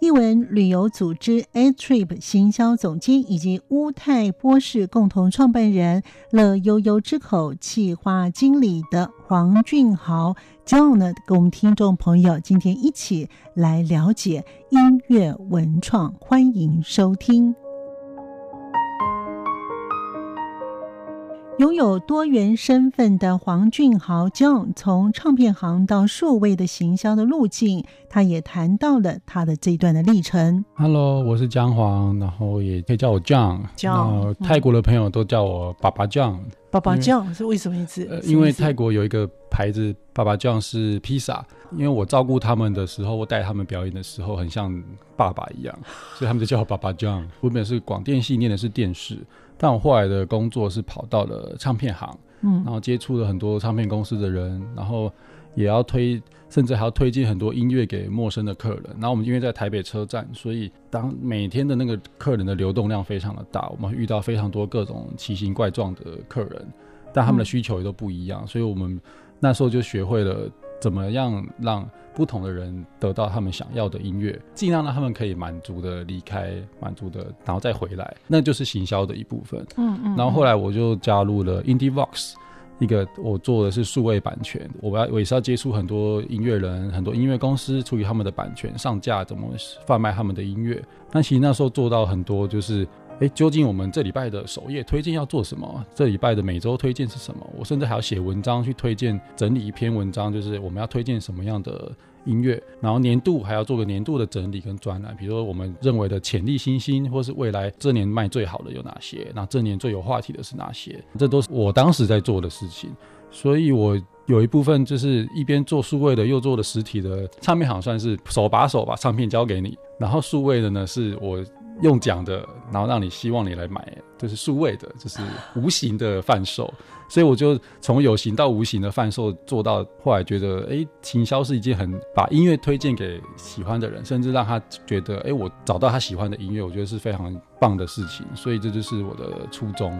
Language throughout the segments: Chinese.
译文旅游组织 A Trip 行销总监以及乌泰波士共同创办人乐悠悠之口企划经理的黄俊豪 John 呢，跟我们听众朋友今天一起来了解音乐文创，欢迎收听。拥有多元身份的黄俊豪 John，从唱片行到数位的行销的路径，他也谈到了他的这一段的历程。Hello，我是姜黄，然后也可以叫我 John。John，泰国的朋友都叫我爸爸 John。爸爸 John 是为什么意思？呃，因为泰国有一个牌子，爸爸 John 是披萨。因为我照顾他们的时候，我带他们表演的时候，很像爸爸一样，所以他们就叫我爸爸 John。我本是广电系，念的是电视。但我后来的工作是跑到了唱片行，嗯，然后接触了很多唱片公司的人，然后也要推，甚至还要推荐很多音乐给陌生的客人。然后我们因为在台北车站，所以当每天的那个客人的流动量非常的大，我们会遇到非常多各种奇形怪状的客人，但他们的需求也都不一样，所以我们那时候就学会了。怎么样让不同的人得到他们想要的音乐，尽量让他们可以满足的离开，满足的，然后再回来，那就是行销的一部分。嗯嗯。然后后来我就加入了 IndieVox，一个我做的是数位版权，我要我也是要接触很多音乐人、很多音乐公司，处理他们的版权上架，怎么贩卖他们的音乐。但其实那时候做到很多就是。哎，究竟我们这礼拜的首页推荐要做什么？这礼拜的每周推荐是什么？我甚至还要写文章去推荐，整理一篇文章，就是我们要推荐什么样的音乐。然后年度还要做个年度的整理跟专栏，比如说我们认为的潜力新星，或是未来这年卖最好的有哪些？那这年最有话题的是哪些？这都是我当时在做的事情。所以我有一部分就是一边做数位的，又做的实体的唱片行，算是手把手把唱片交给你。然后数位的呢，是我。用讲的，然后让你希望你来买，就是数位的，就是无形的贩售。所以我就从有形到无形的贩售做到后来，觉得哎，行销是一件很把音乐推荐给喜欢的人，甚至让他觉得哎，我找到他喜欢的音乐，我觉得是非常棒的事情。所以这就是我的初衷。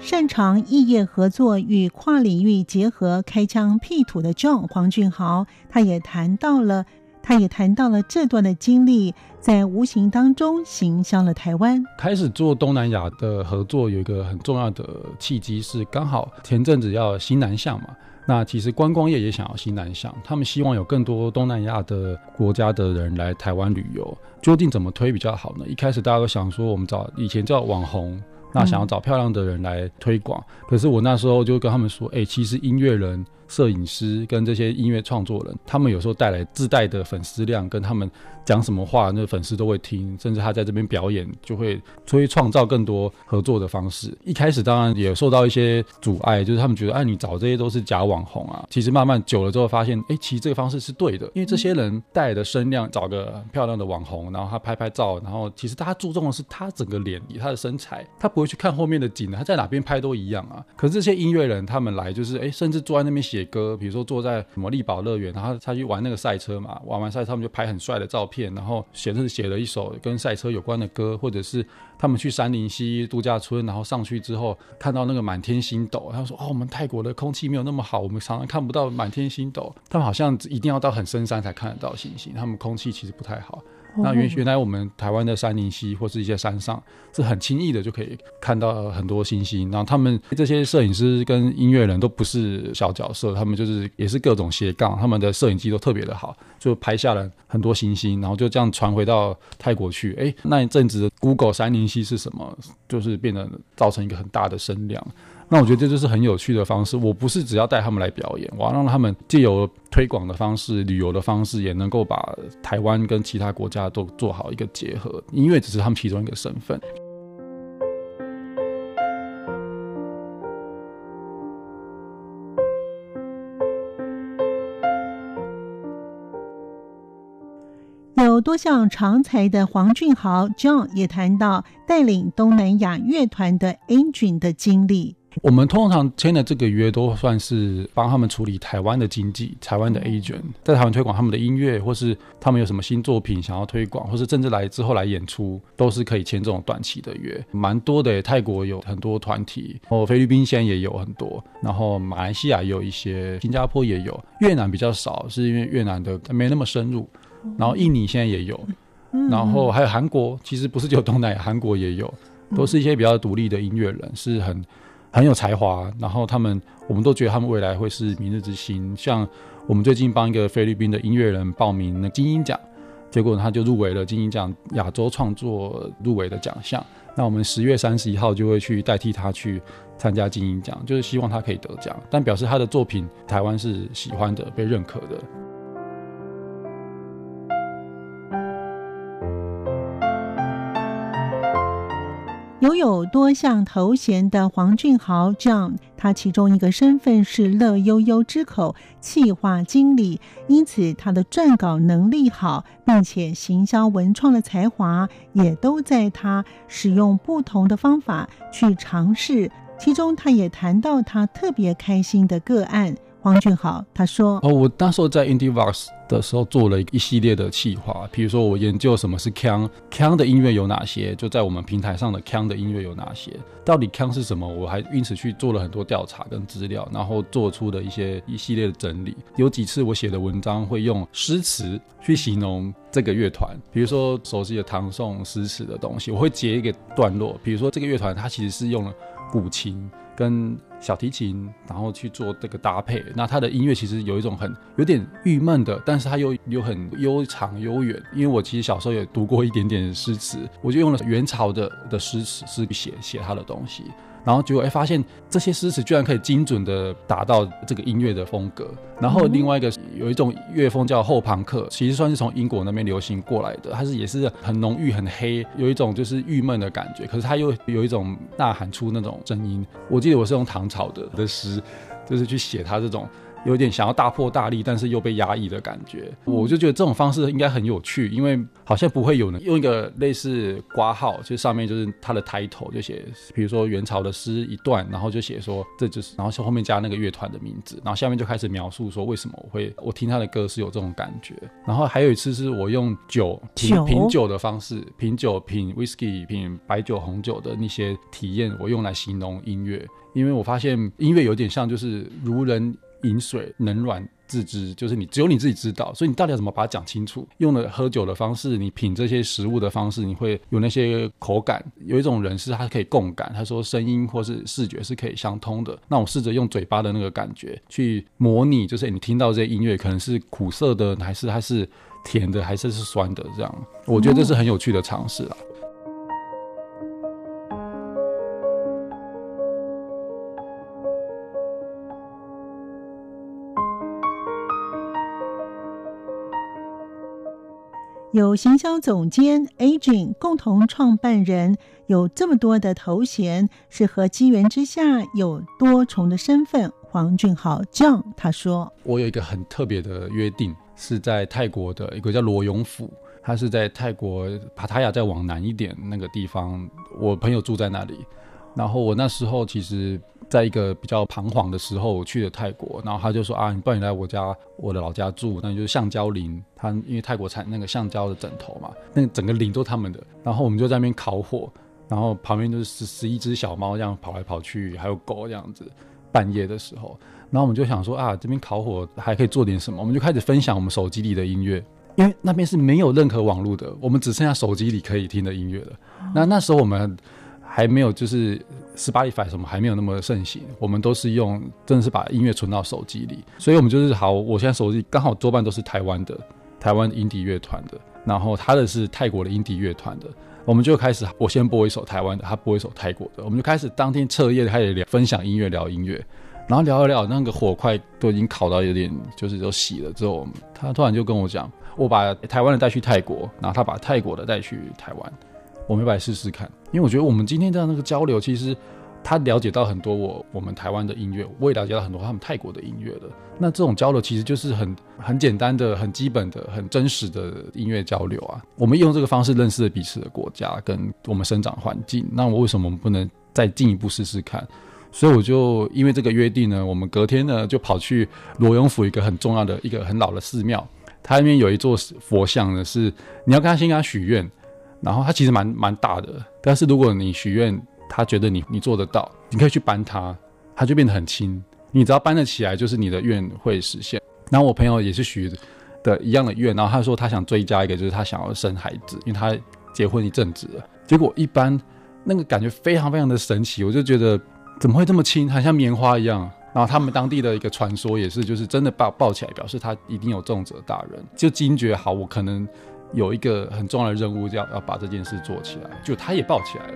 擅长异业合作与跨领域结合，开疆辟土的 John 黄俊豪，他也谈到了。他也谈到了这段的经历，在无形当中行销了台湾。开始做东南亚的合作，有一个很重要的契机是，刚好前阵子要新南向嘛。那其实观光业也想要新南向，他们希望有更多东南亚的国家的人来台湾旅游。究竟怎么推比较好呢？一开始大家都想说，我们找以前叫网红，那想要找漂亮的人来推广。嗯、可是我那时候就跟他们说，哎、欸，其实音乐人。摄影师跟这些音乐创作人，他们有时候带来自带的粉丝量，跟他们讲什么话，那粉丝都会听，甚至他在这边表演，就会所以创造更多合作的方式。一开始当然也受到一些阻碍，就是他们觉得，哎，你找这些都是假网红啊。其实慢慢久了之后，发现，哎，其实这个方式是对的，因为这些人带来的声量，找个漂亮的网红，然后他拍拍照，然后其实大家注重的是他整个脸，以他的身材，他不会去看后面的景，他在哪边拍都一样啊。可是这些音乐人他们来，就是哎，甚至坐在那边写。歌，比如说坐在什么丽宝乐园，然后他去玩那个赛车嘛，玩完赛他们就拍很帅的照片，然后写是写了一首跟赛车有关的歌，或者是他们去山林溪度假村，然后上去之后看到那个满天星斗，他说哦，我们泰国的空气没有那么好，我们常常看不到满天星斗，他们好像一定要到很深山才看得到星星，他们空气其实不太好。那原原来我们台湾的山林溪或是一些山上是很轻易的就可以看到很多星星。然后他们这些摄影师跟音乐人都不是小角色，他们就是也是各种斜杠，他们的摄影机都特别的好，就拍下了很多星星，然后就这样传回到泰国去。哎，那一阵子的 Google 山林溪是什么？就是变得造成一个很大的声量。那我觉得这就是很有趣的方式。我不是只要带他们来表演，我要让他们借由推广的方式、旅游的方式，也能够把台湾跟其他国家都做好一个结合。音乐只是他们其中一个身份。有多项长才的黄俊豪 John 也谈到带领东南亚乐团的 Angel 的经历。我们通常签的这个约都算是帮他们处理台湾的经济，台湾的 agent 在台湾推广他们的音乐，或是他们有什么新作品想要推广，或是甚至来之后来演出，都是可以签这种短期的约，蛮多的。泰国有很多团体，哦，菲律宾现在也有很多，然后马来西亚也有一些，新加坡也有，越南比较少，是因为越南的没那么深入，然后印尼现在也有，然后还有韩国，其实不是只有东南亚，韩国也有，都是一些比较独立的音乐人，是很。很有才华，然后他们，我们都觉得他们未来会是明日之星。像我们最近帮一个菲律宾的音乐人报名那金音奖，结果他就入围了金音奖亚洲创作入围的奖项。那我们十月三十一号就会去代替他去参加金音奖，就是希望他可以得奖，但表示他的作品台湾是喜欢的、被认可的。拥有多项头衔的黄俊豪 John，他其中一个身份是乐悠悠之口企划经理，因此他的撰稿能力好，并且行销文创的才华也都在他使用不同的方法去尝试。其中，他也谈到他特别开心的个案。黄俊豪他说：“哦，我那时候在 IndieVox 的时候做了一系列的企划，比如说我研究什么是腔，腔的音乐有哪些，就在我们平台上的腔的音乐有哪些，到底腔是什么？我还因此去做了很多调查跟资料，然后做出的一些一系列的整理。有几次我写的文章会用诗词去形容这个乐团，比如说熟悉的唐宋诗词的东西，我会截一个段落，比如说这个乐团它其实是用了古琴。”跟小提琴，然后去做这个搭配，那他的音乐其实有一种很有点郁闷的，但是他又有很悠长悠远。因为我其实小时候也读过一点点诗词，我就用了元朝的的诗词是写写他的东西。然后结果哎，发现这些诗词居然可以精准的达到这个音乐的风格。然后另外一个有一种乐风叫后朋克，其实算是从英国那边流行过来的，它是也是很浓郁、很黑，有一种就是郁闷的感觉。可是它又有一种呐喊出那种声音。我记得我是用唐朝的的诗，就是去写它这种。有点想要大破大立，但是又被压抑的感觉，我就觉得这种方式应该很有趣，因为好像不会有人用一个类似挂号，就上面就是它的 title，就写，比如说元朝的诗一段，然后就写说这就是，然后后面加那个乐团的名字，然后下面就开始描述说为什么我会我听他的歌是有这种感觉。然后还有一次是我用酒品品酒的方式，品酒品 whisky 品白酒红酒的那些体验，我用来形容音乐，因为我发现音乐有点像就是如人。饮水冷暖自知，就是你只有你自己知道，所以你到底要怎么把它讲清楚？用了喝酒的方式，你品这些食物的方式，你会有那些口感。有一种人是他可以共感，他说声音或是视觉是可以相通的。那我试着用嘴巴的那个感觉去模拟，就是你听到这些音乐可能是苦涩的，还是还是甜的，还是是酸的这样。我觉得这是很有趣的尝试啊。有行销总监 Agent 共同创办人，有这么多的头衔，是和机缘之下有多重的身份。黄俊豪讲他说：“我有一个很特别的约定，是在泰国的一个叫罗永府，他是在泰国帕塔亚再往南一点那个地方，我朋友住在那里。然后我那时候其实。”在一个比较彷徨的时候，我去了泰国，然后他就说啊，你不然你来我家，我的老家住，那就是橡胶林，他因为泰国产那个橡胶的枕头嘛，那整个林都是他们的，然后我们就在那边烤火，然后旁边就是十十一只小猫这样跑来跑去，还有狗这样子，半夜的时候，然后我们就想说啊，这边烤火还可以做点什么，我们就开始分享我们手机里的音乐，因为那边是没有任何网络的，我们只剩下手机里可以听的音乐了。那那时候我们。还没有，就是 Spotify 什么还没有那么盛行，我们都是用，真的是把音乐存到手机里，所以我们就是好，我现在手机刚好多半都是台湾的，台湾 indie 乐团的，然后他的是泰国的 indie 乐团的，我们就开始，我先播一首台湾的，他播一首泰国的，我们就开始当天彻夜的开始聊，分享音乐，聊音乐，然后聊一聊，那个火快都已经烤到有点就是都熄了之后，他突然就跟我讲，我把台湾的带去泰国，然后他把泰国的带去台湾。我没白试试看，因为我觉得我们今天这样那个交流，其实他了解到很多我我们台湾的音乐，我也了解到很多他们泰国的音乐的。那这种交流其实就是很很简单的、很基本的、很真实的音乐交流啊。我们用这个方式认识了彼此的国家跟我们生长环境。那我为什么不能再进一步试试看？所以我就因为这个约定呢，我们隔天呢就跑去罗永府一个很重要的一个很老的寺庙，它那边有一座佛像呢，是你要跟他先跟他许愿，然后它其实蛮蛮大的，但是如果你许愿。他觉得你你做得到，你可以去搬它，它就变得很轻。你只要搬得起来，就是你的愿会实现。然后我朋友也是许的一样的愿，然后他说他想追加一个，就是他想要生孩子，因为他结婚一阵子了。结果一搬，那个感觉非常非常的神奇，我就觉得怎么会这么轻，很像棉花一样。然后他们当地的一个传说也是，就是真的抱抱起来，表示他一定有重者大人，就惊觉好，我可能有一个很重要的任务，要要把这件事做起来。就他也抱起来了。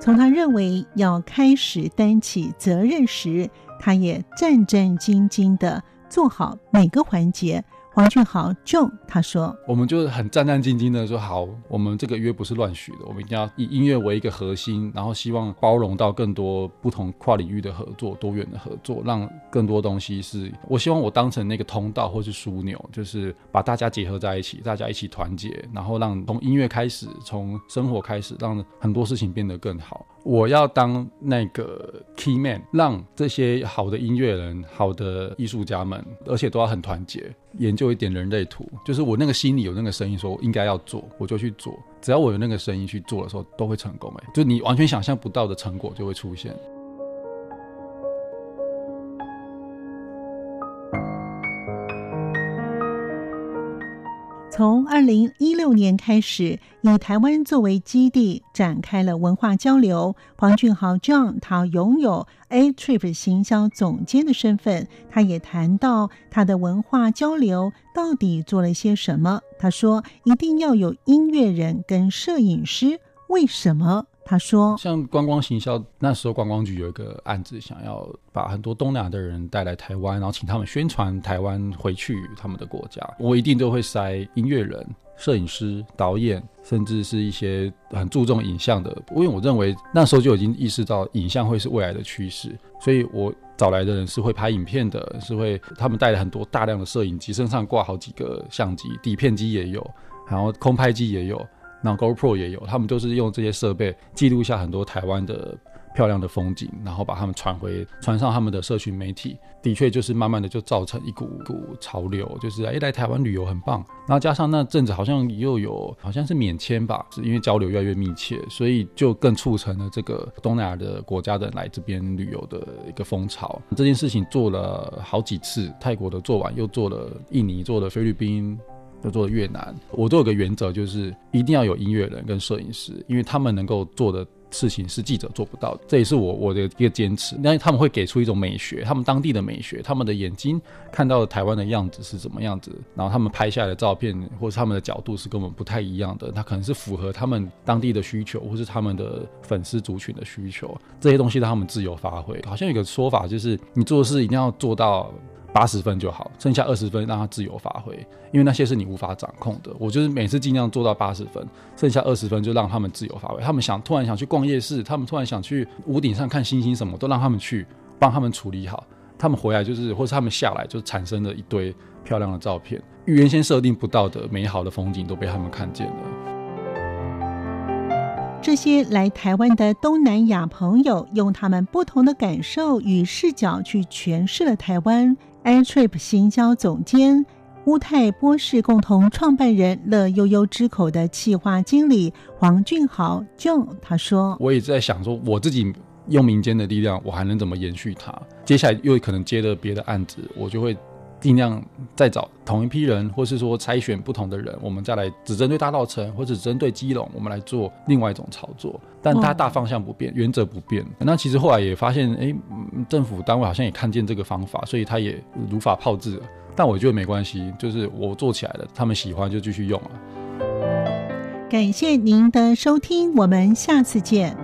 从他认为要开始担起责任时，他也战战兢兢的做好每个环节。黄俊豪 John 他说：“我们就是很战战兢兢的说，好，我们这个约不是乱许的，我们一定要以音乐为一个核心，然后希望包容到更多不同跨领域的合作、多元的合作，让更多东西是，我希望我当成那个通道或是枢纽，就是把大家结合在一起，大家一起团结，然后让从音乐开始，从生活开始，让很多事情变得更好。”我要当那个 key man，让这些好的音乐人、好的艺术家们，而且都要很团结，研究一点人类图。就是我那个心里有那个声音，说应该要做，我就去做。只要我有那个声音去做的时候，都会成功。哎，就你完全想象不到的成果就会出现。从二零一六年开始，以台湾作为基地，展开了文化交流。黄俊豪 John，他拥有 A Trip 行销总监的身份。他也谈到他的文化交流到底做了些什么。他说：“一定要有音乐人跟摄影师，为什么？”他说：“像观光行销，那时候观光局有一个案子，想要把很多东南亚的人带来台湾，然后请他们宣传台湾回去他们的国家。我一定都会塞音乐人、摄影师、导演，甚至是一些很注重影像的。因为我认为那时候就已经意识到影像会是未来的趋势，所以我找来的人是会拍影片的，是会他们带了很多大量的摄影机，身上挂好几个相机，底片机也有，然后空拍机也有。”那 GoPro 也有，他们都是用这些设备记录下很多台湾的漂亮的风景，然后把他们传回传上他们的社群媒体。的确，就是慢慢的就造成一股股潮流，就是哎，来台湾旅游很棒。然后加上那阵子好像又有好像是免签吧，是因为交流越来越密切，所以就更促成了这个东南亚的国家的来这边旅游的一个风潮。这件事情做了好几次，泰国的做完，又做了印尼，做了菲律宾。就做越南，我都有个原则，就是一定要有音乐人跟摄影师，因为他们能够做的事情是记者做不到的，这也是我我的一个坚持。那他们会给出一种美学，他们当地的美学，他们的眼睛看到的台湾的样子是怎么样子，然后他们拍下来的照片或者他们的角度是跟我们不太一样的，那可能是符合他们当地的需求，或是他们的粉丝族群的需求，这些东西让他们自由发挥。好像有个说法就是，你做事一定要做到。八十分就好，剩下二十分让他自由发挥，因为那些是你无法掌控的。我就是每次尽量做到八十分，剩下二十分就让他们自由发挥。他们想突然想去逛夜市，他们突然想去屋顶上看星星，什么都让他们去，帮他们处理好。他们回来就是，或是他们下来就产生了一堆漂亮的照片，原先设定不到的美好的风景都被他们看见了。这些来台湾的东南亚朋友，用他们不同的感受与视角去诠释了台湾。Airtrip 行销总监乌泰波士共同创办人乐悠悠之口的企划经理黄俊豪 John 他说：“我也在想说，我自己用民间的力量，我还能怎么延续它？接下来又可能接了别的案子，我就会。”尽量再找同一批人，或是说筛选不同的人，我们再来只针对大稻城，或者只针对基隆，我们来做另外一种操作。但它大方向不变，原则不变。那其实后来也发现，哎，政府单位好像也看见这个方法，所以他也如法炮制了。但我觉得没关系，就是我做起来了，他们喜欢就继续用了。感谢您的收听，我们下次见。